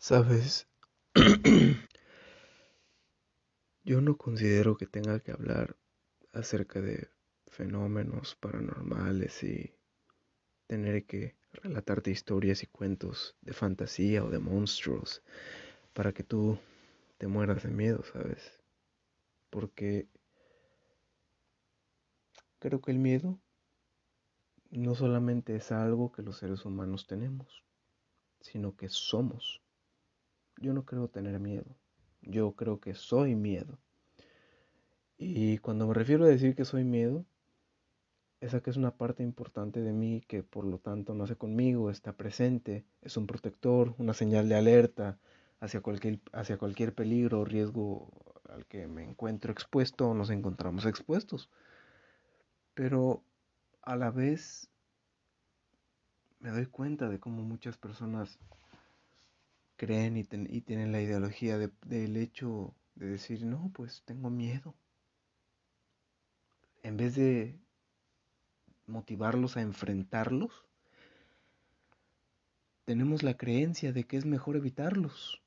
Sabes, yo no considero que tenga que hablar acerca de fenómenos paranormales y tener que relatarte historias y cuentos de fantasía o de monstruos para que tú te mueras de miedo, ¿sabes? Porque creo que el miedo no solamente es algo que los seres humanos tenemos, sino que somos. Yo no creo tener miedo. Yo creo que soy miedo. Y cuando me refiero a decir que soy miedo, esa que es una parte importante de mí que por lo tanto nace conmigo, está presente, es un protector, una señal de alerta hacia cualquier, hacia cualquier peligro o riesgo al que me encuentro expuesto o nos encontramos expuestos. Pero a la vez me doy cuenta de cómo muchas personas creen y, tienen la ideología del hecho de decir, no, pues tengo miedo. En vez de motivarlos a enfrentarlos, tenemos la creencia de que es mejor evitarlos.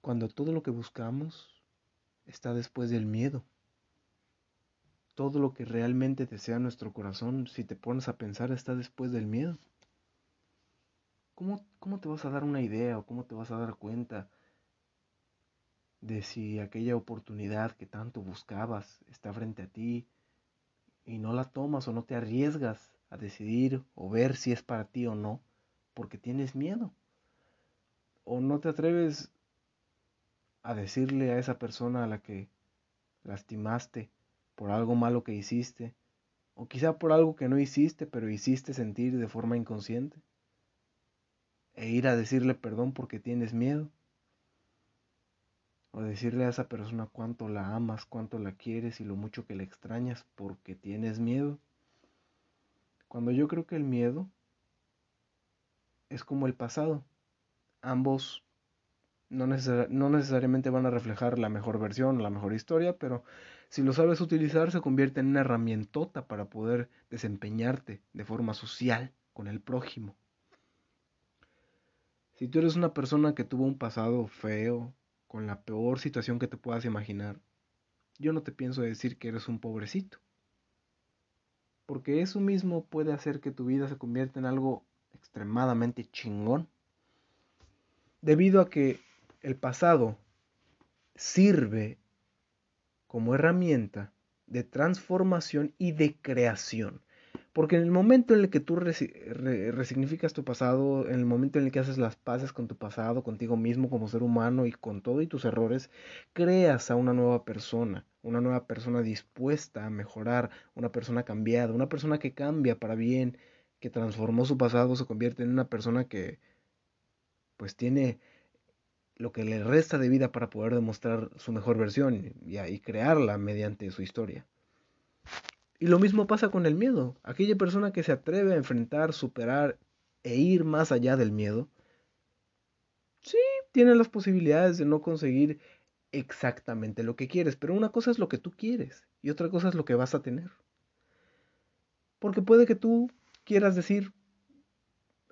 Cuando todo lo que buscamos está después del miedo. Todo lo que realmente desea nuestro corazón, si te pones a pensar, está después del miedo. ¿Cómo, te vas a dar una idea o cómo te vas a dar cuenta de si aquella oportunidad que tanto buscabas está frente a ti y no la tomas o no te arriesgas a decidir o ver si es para ti o no, porque tienes miedo? ¿O no te atreves a decirle a esa persona a la que lastimaste por algo malo que hiciste? O quizá por algo que no hiciste, pero hiciste sentir de forma inconsciente e ir a decirle perdón porque tienes miedo. O decirle a esa persona cuánto la amas, cuánto la quieres y lo mucho que la extrañas porque tienes miedo. Cuando yo creo que el miedo es como el pasado. Ambos no, no, necesariamente van a reflejar la mejor versión, la mejor historia, pero si lo sabes utilizar se convierte en una herramientota para poder desempeñarte de forma social con el prójimo. Si tú eres una persona que tuvo un pasado feo, con la peor situación que te puedas imaginar, yo no te pienso decir que eres un pobrecito. Porque eso mismo puede hacer que tu vida se convierta en algo extremadamente chingón. Debido a que el pasado sirve como herramienta de transformación y de creación. Porque en el momento en el que tú resignificas tu pasado, en el momento en el que haces las paces con tu pasado, contigo mismo como ser humano y con todo y tus errores, creas a una nueva persona, una nueva persona dispuesta a mejorar, una persona cambiada, una persona que cambia para bien, que transformó su pasado, se convierte en una persona que pues tiene lo que le resta de vida para poder demostrar su mejor versión y, y crearla mediante su historia. Y lo mismo pasa con el miedo. Aquella persona que se atreve a enfrentar, superar e ir más allá del miedo, sí, tiene las posibilidades de no conseguir exactamente lo que quieres, pero una cosa es lo que tú quieres y otra cosa es lo que vas a tener. Porque puede que tú quieras decir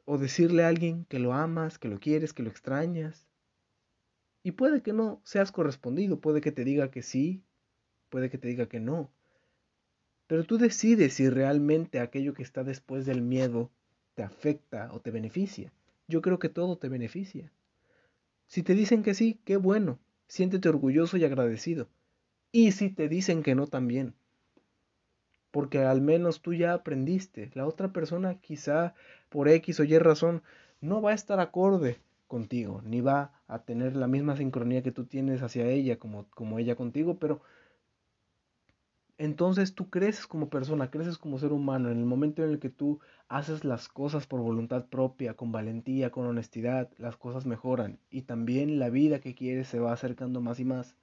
o decirle a alguien que lo amas, que lo quieres, que lo extrañas. Y puede que no seas correspondido, puede que te diga que sí, puede que te diga que no. Pero tú decides si realmente aquello que está después del miedo te afecta o te beneficia. Yo creo que todo te beneficia. Si te dicen que sí, qué bueno, siéntete orgulloso y agradecido. Y si te dicen que no también. Porque al menos tú ya aprendiste. La otra persona quizá por X o Y razón no va a estar acorde contigo, ni va a tener la misma sincronía que tú tienes hacia ella como, como ella contigo, pero entonces tú creces como persona, creces como ser humano. En el momento en el que tú haces las cosas por voluntad propia, con valentía, con honestidad, las cosas mejoran. Y también la vida que quieres se va acercando más y más.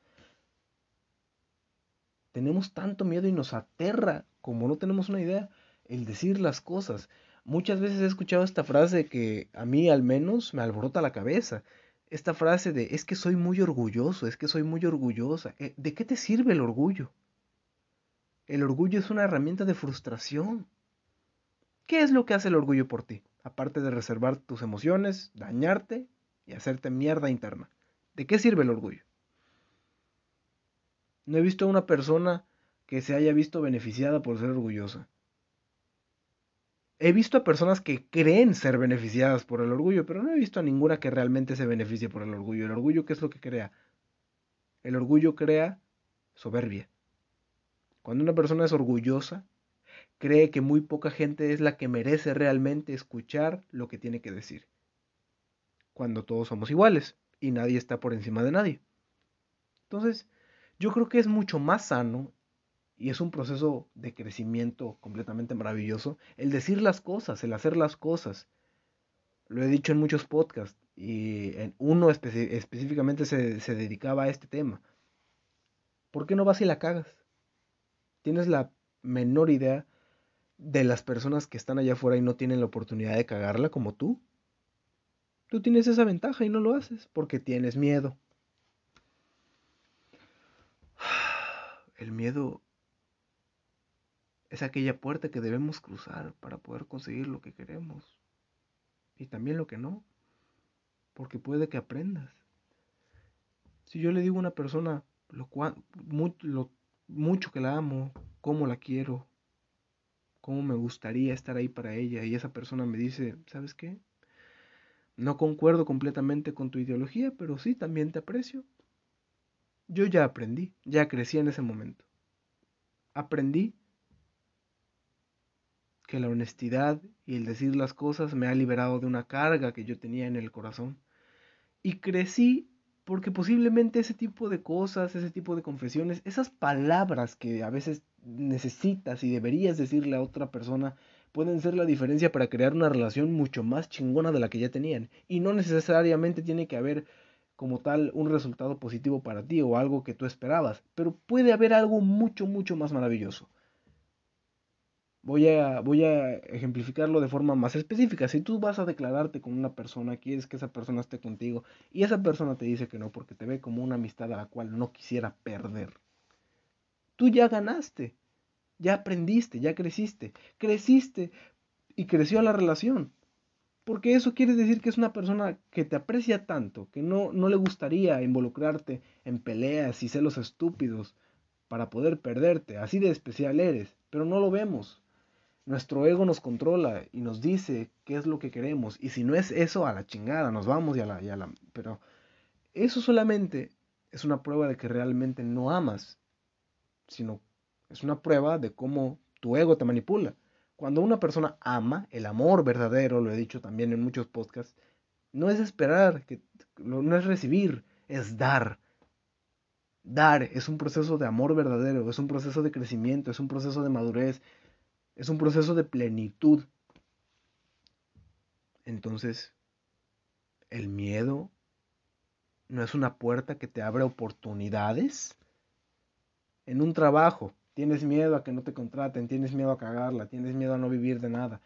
Tenemos tanto miedo y nos aterra, como no tenemos una idea, el decir las cosas. Muchas veces he escuchado esta frase que a mí al menos me alborota la cabeza. Esta frase de es que soy muy orgulloso, es que soy muy orgullosa. Eh, ¿De qué te sirve el orgullo? El orgullo es una herramienta de frustración. ¿Qué es lo que hace el orgullo por ti? Aparte de reservar tus emociones, dañarte y hacerte mierda interna. ¿De qué sirve el orgullo? No he visto a una persona que se haya visto beneficiada por ser orgullosa. He visto a personas que creen ser beneficiadas por el orgullo, pero no he visto a ninguna que realmente se beneficie por el orgullo. ¿El orgullo qué es lo que crea? El orgullo crea soberbia. Cuando una persona es orgullosa, cree que muy poca gente es la que merece realmente escuchar lo que tiene que decir. Cuando todos somos iguales y nadie está por encima de nadie. Entonces, yo creo que es mucho más sano y es un proceso de crecimiento completamente maravilloso el decir las cosas, el hacer las cosas. Lo he dicho en muchos podcasts y en uno específicamente se, se dedicaba a este tema. ¿Por qué no vas y la cagas? Tienes la menor idea de las personas que están allá afuera y no tienen la oportunidad de cagarla como tú. Tú tienes esa ventaja y no lo haces porque tienes miedo. El miedo es aquella puerta que debemos cruzar para poder conseguir lo que queremos. Y también lo que no. Porque puede que aprendas. Si yo le digo a una persona lo, lo mucho que la amo, cómo la quiero, cómo me gustaría estar ahí para ella, y esa persona me dice, ¿sabes qué? No concuerdo completamente con tu ideología, pero sí, también te aprecio. Yo ya aprendí, ya crecí en ese momento. Aprendí que la honestidad y el decir las cosas me ha liberado de una carga que yo tenía en el corazón. Y crecí porque posiblemente ese tipo de cosas, ese tipo de confesiones, esas palabras que a veces necesitas y deberías decirle a otra persona, pueden ser la diferencia para crear una relación mucho más chingona de la que ya tenían. Y no necesariamente tiene que haber como tal un resultado positivo para ti o algo que tú esperabas, pero puede haber algo mucho, mucho más maravilloso. Voy a, voy a ejemplificarlo de forma más específica. Si tú vas a declararte con una persona, quieres que esa persona esté contigo y esa persona te dice que no porque te ve como una amistad a la cual no quisiera perder, tú ya ganaste, ya aprendiste, ya creciste, creciste y creció la relación. Porque eso quiere decir que es una persona que te aprecia tanto, que no, no le gustaría involucrarte en peleas y celos estúpidos para poder perderte. Así de especial eres, pero no lo vemos. Nuestro ego nos controla y nos dice qué es lo que queremos. Y si no es eso, a la chingada, nos vamos y a la... Y a la pero eso solamente es una prueba de que realmente no amas, sino es una prueba de cómo tu ego te manipula. Cuando una persona ama, el amor verdadero, lo he dicho también en muchos podcasts, no es esperar, que, no es recibir, es dar. Dar es un proceso de amor verdadero, es un proceso de crecimiento, es un proceso de madurez, es un proceso de plenitud. Entonces, el miedo no es una puerta que te abre oportunidades. En un trabajo, tienes miedo a que no te contraten, tienes miedo a cagarla, tienes miedo a no vivir de nada.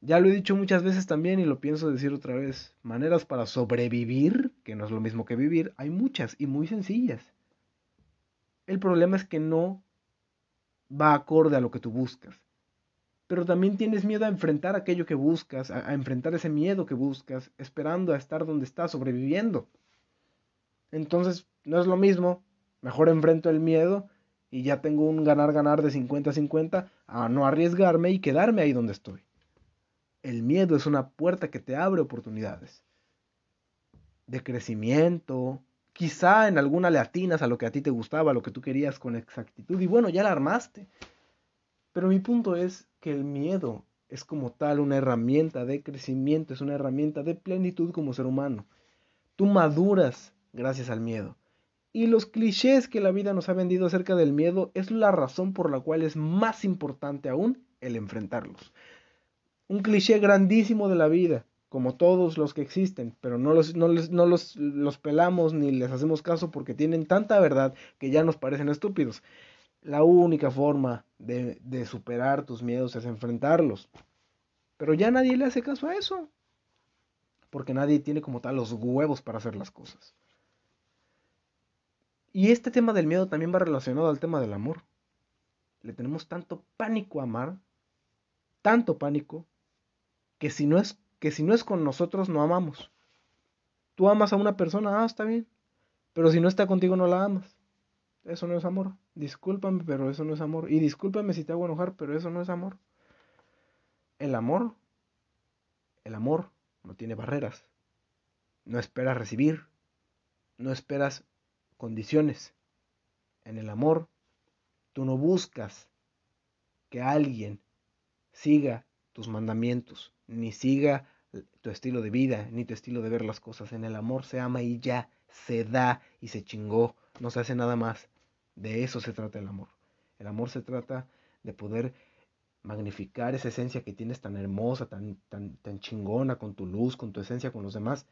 Ya lo he dicho muchas veces también y lo pienso decir otra vez. Maneras para sobrevivir, que no es lo mismo que vivir, hay muchas y muy sencillas. El problema es que no va acorde a lo que tú buscas pero también tienes miedo a enfrentar aquello que buscas, a, enfrentar ese miedo que buscas, esperando a estar donde estás, sobreviviendo. Entonces, no es lo mismo, mejor enfrento el miedo y ya tengo un ganar-ganar de 50-50 a no arriesgarme y quedarme ahí donde estoy. El miedo es una puerta que te abre oportunidades de crecimiento, quizá en alguna le atinas a lo que a ti te gustaba, a lo que tú querías con exactitud y bueno, ya la armaste. Pero mi punto es que el miedo es como tal una herramienta de crecimiento, es una herramienta de plenitud como ser humano. Tú maduras gracias al miedo. Y los clichés que la vida nos ha vendido acerca del miedo es la razón por la cual es más importante aún el enfrentarlos. Un cliché grandísimo de la vida, como todos los que existen, pero no, los, no, no los, los pelamos ni les hacemos caso porque tienen tanta verdad que ya nos parecen estúpidos. La única forma de, de superar tus miedos es enfrentarlos. Pero ya nadie le hace caso a eso. Porque nadie tiene como tal los huevos para hacer las cosas. Y este tema del miedo también va relacionado al tema del amor. Le tenemos tanto pánico a amar, tanto pánico, que si no es, que si no es con nosotros no amamos. Tú amas a una persona, ah, está bien. Pero si no está contigo, no la amas. Eso no es amor. Discúlpame, pero eso no es amor. Y discúlpame si te hago enojar, pero eso no es amor. El amor, el amor no tiene barreras. No esperas recibir. No esperas condiciones. En el amor, tú no buscas que alguien siga tus mandamientos, ni siga tu estilo de vida, ni tu estilo de ver las cosas. En el amor se ama y ya, se da y se chingó, no se hace nada más. De eso se trata el amor. El amor se trata de poder magnificar esa esencia que tienes tan hermosa, tan, tan, tan chingona, con tu luz, con tu esencia, con los demás,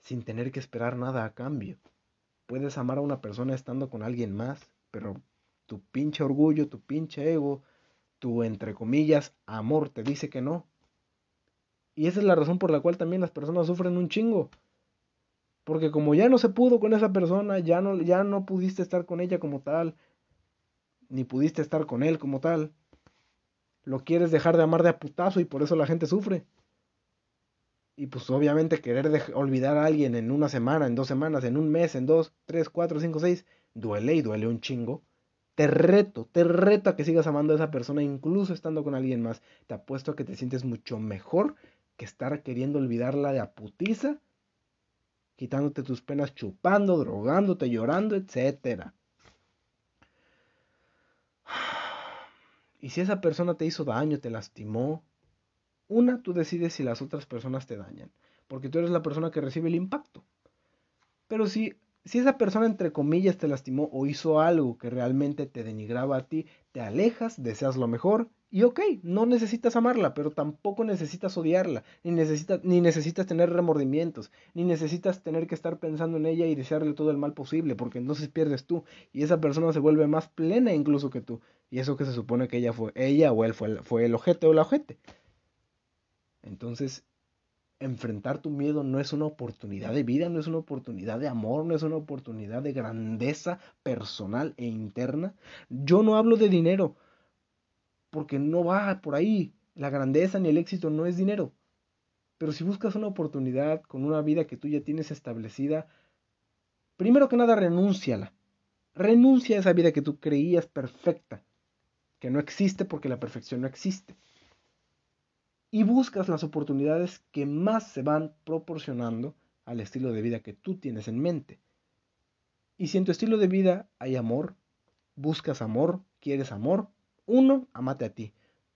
sin tener que esperar nada a cambio. Puedes amar a una persona estando con alguien más, pero tu pinche orgullo, tu pinche ego, tu entre comillas amor te dice que no. Y esa es la razón por la cual también las personas sufren un chingo. Porque como ya no se pudo con esa persona, ya no, ya no pudiste estar con ella como tal, ni pudiste estar con él como tal, lo quieres dejar de amar de a putazo y por eso la gente sufre. Y pues obviamente querer olvidar a alguien en una semana, en dos semanas, en un mes, en dos, tres, cuatro, cinco, seis, duele y duele un chingo. Te reto, te reto a que sigas amando a esa persona, incluso estando con alguien más. Te apuesto a que te sientes mucho mejor que estar queriendo olvidarla de a putiza, quitándote tus penas chupando, drogándote, llorando, etc. Y si esa persona te hizo daño, te lastimó, una, tú decides si las otras personas te dañan, porque tú eres la persona que recibe el impacto. Pero si, si esa persona, entre comillas, te lastimó o hizo algo que realmente te denigraba a ti, te alejas, deseas lo mejor y ok, no necesitas amarla, pero tampoco necesitas odiarla, ni, necesitas, ni necesitas tener remordimientos, ni necesitas tener que estar pensando en ella y desearle todo el mal posible, porque entonces pierdes tú y esa persona se vuelve más plena incluso que tú. Y eso que se supone que ella fue, ella o él fue, fue el ojete o la ojete. Entonces, enfrentar tu miedo no es una oportunidad de vida, no es una oportunidad de amor, no es una oportunidad de grandeza personal e interna. Yo no hablo de dinero, porque no va por ahí. La grandeza ni el éxito no es dinero. Pero si buscas una oportunidad con una vida que tú ya tienes establecida, primero que nada renúnciala. Renuncia a esa vida que tú creías perfecta, que no existe porque la perfección no existe. Y buscas las oportunidades que más se van proporcionando al estilo de vida que tú tienes en mente. Y si en tu estilo de vida hay amor, buscas amor, quieres amor, uno, amate a ti.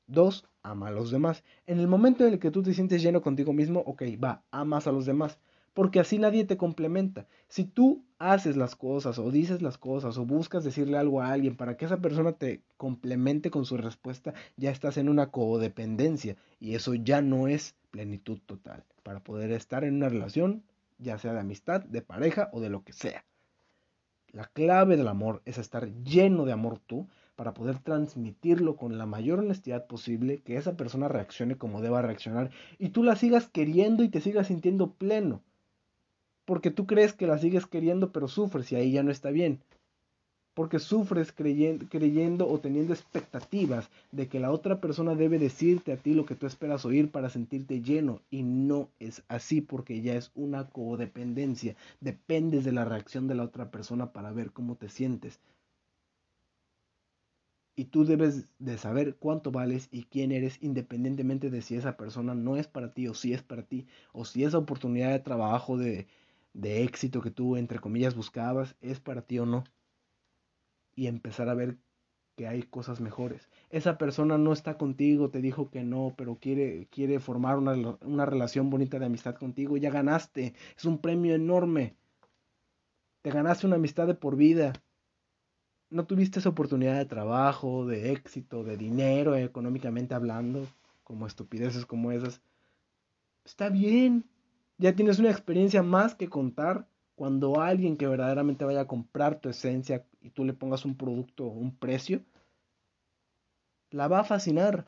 Dos, ama a los demás. En el momento en el que tú te sientes lleno contigo mismo, ok, va, amas a los demás. Porque así nadie te complementa. Si tú haces las cosas o dices las cosas o buscas decirle algo a alguien para que esa persona te complemente con su respuesta, ya estás en una codependencia y eso ya no es plenitud total para poder estar en una relación, ya sea de amistad, de pareja o de lo que sea. La clave del amor es estar lleno de amor tú para poder transmitirlo con la mayor honestidad posible, que esa persona reaccione como deba reaccionar y tú la sigas queriendo y te sigas sintiendo pleno. Porque tú crees que la sigues queriendo pero sufres y ahí ya no está bien. Porque sufres creyendo, o teniendo expectativas de que la otra persona debe decirte a ti lo que tú esperas oír para sentirte lleno. Y no es así porque ya es una codependencia. Dependes de la reacción de la otra persona para ver cómo te sientes y tú debes de saber cuánto vales y quién eres independientemente de si esa persona no es para ti o si es para ti o si esa oportunidad de trabajo de, de éxito que tú entre comillas buscabas es para ti o no y empezar a ver que hay cosas mejores. Esa persona no está contigo, te dijo que no, pero quiere, quiere formar una, una relación bonita de amistad contigo. Ya ganaste, es un premio enorme. Te ganaste una amistad de por vida no tuviste esa oportunidad de trabajo, de éxito, de dinero, económicamente hablando, como estupideces como esas, está bien. Ya tienes una experiencia más que contar cuando alguien que verdaderamente vaya a comprar tu esencia y tú le pongas un producto, un precio, la va a fascinar.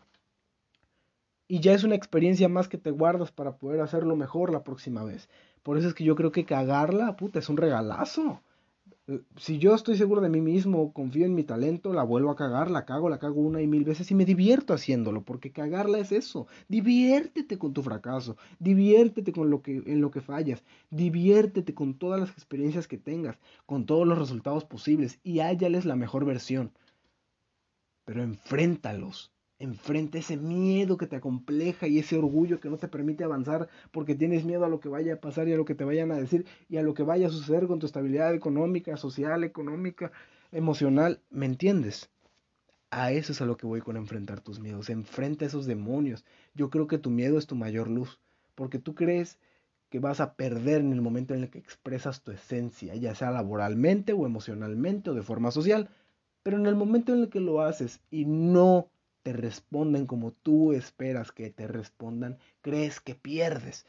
Y ya es una experiencia más que te guardas para poder hacerlo mejor la próxima vez. Por eso es que yo creo que cagarla, puta, es un regalazo Si yo estoy seguro de mí mismo, confío en mi talento, la vuelvo a cagar, la cago, la cago una y mil veces y me divierto haciéndolo, porque cagarla es eso. Diviértete con tu fracaso, diviértete con lo que en lo que fallas, diviértete con todas las experiencias que tengas, con todos los resultados posibles y háyales la mejor versión. Pero enfréntalos, Enfrenta ese miedo que te acompleja y ese orgullo que no te permite avanzar porque tienes miedo a lo que vaya a pasar y a lo que te vayan a decir y a lo que vaya a suceder con tu estabilidad económica, social, económica, emocional. ¿Me entiendes? A eso es a lo que voy con enfrentar tus miedos. Enfrenta esos demonios. Yo creo que tu miedo es tu mayor luz porque tú crees que vas a perder en el momento en el que expresas tu esencia, ya sea laboralmente o emocionalmente o de forma social. Pero en el momento en el que lo haces y no responden como tú esperas que te respondan, crees que pierdes.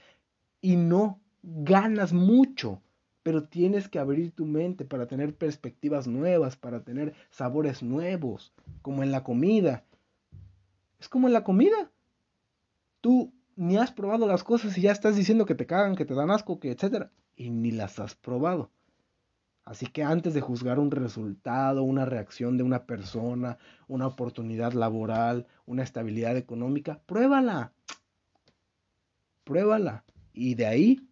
Y no, ganas mucho, pero tienes que abrir tu mente para tener perspectivas nuevas, para tener sabores nuevos, como en la comida. Es como en la comida. Tú ni has probado las cosas y ya estás diciendo que te cagan, que te dan asco, que etcétera, y ni las has probado. Así que antes de juzgar un resultado, una reacción de una persona, una oportunidad laboral, una estabilidad económica, pruébala. Pruébala. Y de ahí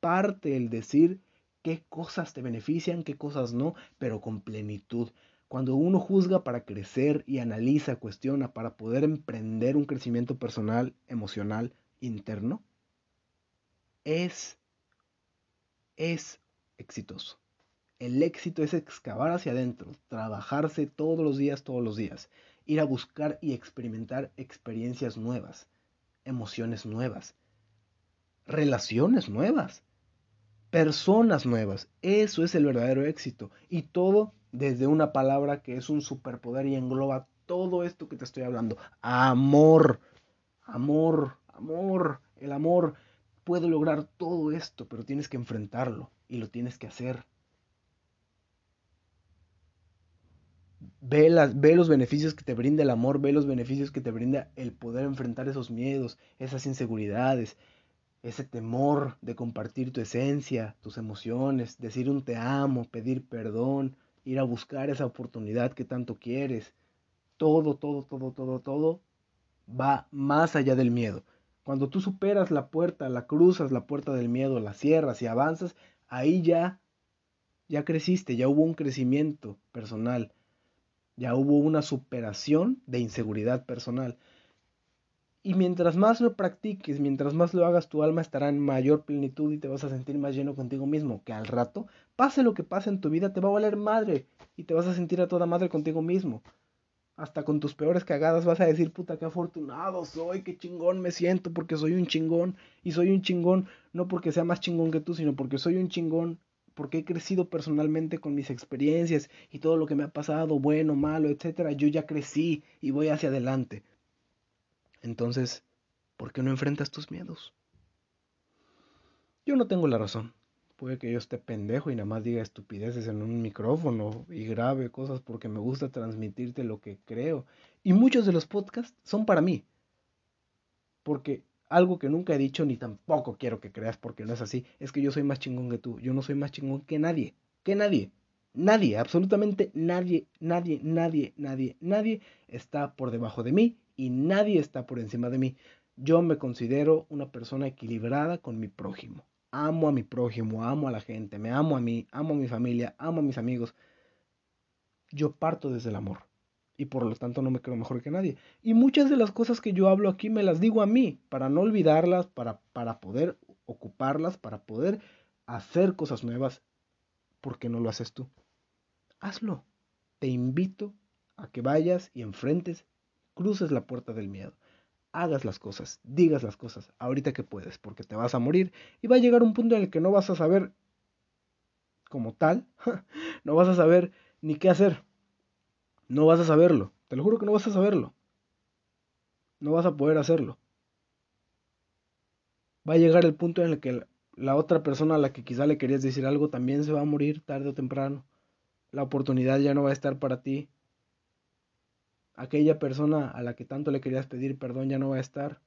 parte el decir qué cosas te benefician, qué cosas no, pero con plenitud. Cuando uno juzga para crecer y analiza, cuestiona para poder emprender un crecimiento personal, emocional, interno, es, es exitoso. El éxito es excavar hacia adentro, trabajarse todos los días, todos los días, ir a buscar y experimentar experiencias nuevas, emociones nuevas, relaciones nuevas, personas nuevas. Eso es el verdadero éxito. Y todo desde una palabra que es un superpoder y engloba todo esto que te estoy hablando. Amor, amor, amor. El amor puede lograr todo esto, pero tienes que enfrentarlo y lo tienes que hacer. Ve, ve los beneficios que te brinda el amor, ve los beneficios que te brinda el poder enfrentar esos miedos, esas inseguridades, ese temor de compartir tu esencia, tus emociones, decir un te amo, pedir perdón, ir a buscar esa oportunidad que tanto quieres. Todo, todo, todo, todo, todo va más allá del miedo. Cuando tú superas la puerta, la cruzas la puerta del miedo, la cierras y avanzas, ahí ya ya creciste, ya hubo un crecimiento personal ya hubo una superación de inseguridad personal. Y mientras más lo practiques, mientras más lo hagas, tu alma estará en mayor plenitud y te vas a sentir más lleno contigo mismo. Que al rato, pase lo que pase en tu vida, te va a valer madre y te vas a sentir a toda madre contigo mismo. Hasta con tus peores cagadas vas a decir, puta, qué afortunado soy, qué chingón me siento porque soy un chingón. Y soy un chingón no porque sea más chingón que tú, sino porque soy un chingón porque he crecido personalmente con mis experiencias y todo lo que me ha pasado, bueno, malo, etcétera, yo ya crecí y voy hacia adelante. Entonces, ¿por qué no enfrentas tus miedos? Yo no tengo la razón. Puede que yo esté pendejo y nada más diga estupideces en un micrófono y grabe cosas porque me gusta transmitirte lo que creo. Y muchos de los podcasts son para mí. Porque algo que nunca he dicho ni tampoco quiero que creas porque no es así, es que yo soy más chingón que tú, yo no soy más chingón que nadie, que nadie, nadie, absolutamente nadie, nadie, nadie, nadie, nadie está por debajo de mí y nadie está por encima de mí. Yo me considero una persona equilibrada con mi prójimo. Amo a mi prójimo, amo a la gente, me amo a mí, amo a mi familia, amo a mis amigos. Yo parto desde el amor y por lo tanto no me creo mejor que nadie. Y muchas de las cosas que yo hablo aquí me las digo a mí, para no olvidarlas, para, para poder ocuparlas, para poder hacer cosas nuevas. ¿Por qué no lo haces tú? Hazlo. Te invito a que vayas y enfrentes, cruces la puerta del miedo. Hagas las cosas, digas las cosas, ahorita que puedes, porque te vas a morir y va a llegar un punto en el que no vas a saber como tal, no vas a saber ni qué hacer no vas a saberlo. Te lo juro que no vas a saberlo. No vas a poder hacerlo. Va a llegar el punto en el que la otra persona a la que quizá le querías decir algo también se va a morir tarde o temprano. La oportunidad ya no va a estar para ti. Aquella persona a la que tanto le querías pedir perdón ya no va a estar.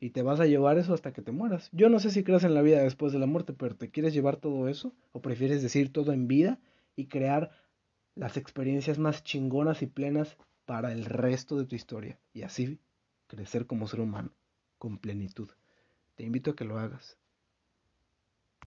Y te vas a llevar eso hasta que te mueras. Yo no sé si crees en la vida después de la muerte, pero ¿te quieres llevar todo eso? ¿O prefieres decir todo en vida y crear las experiencias más chingonas y plenas para el resto de tu historia? Y así crecer como ser humano, con plenitud. Te invito a que lo hagas.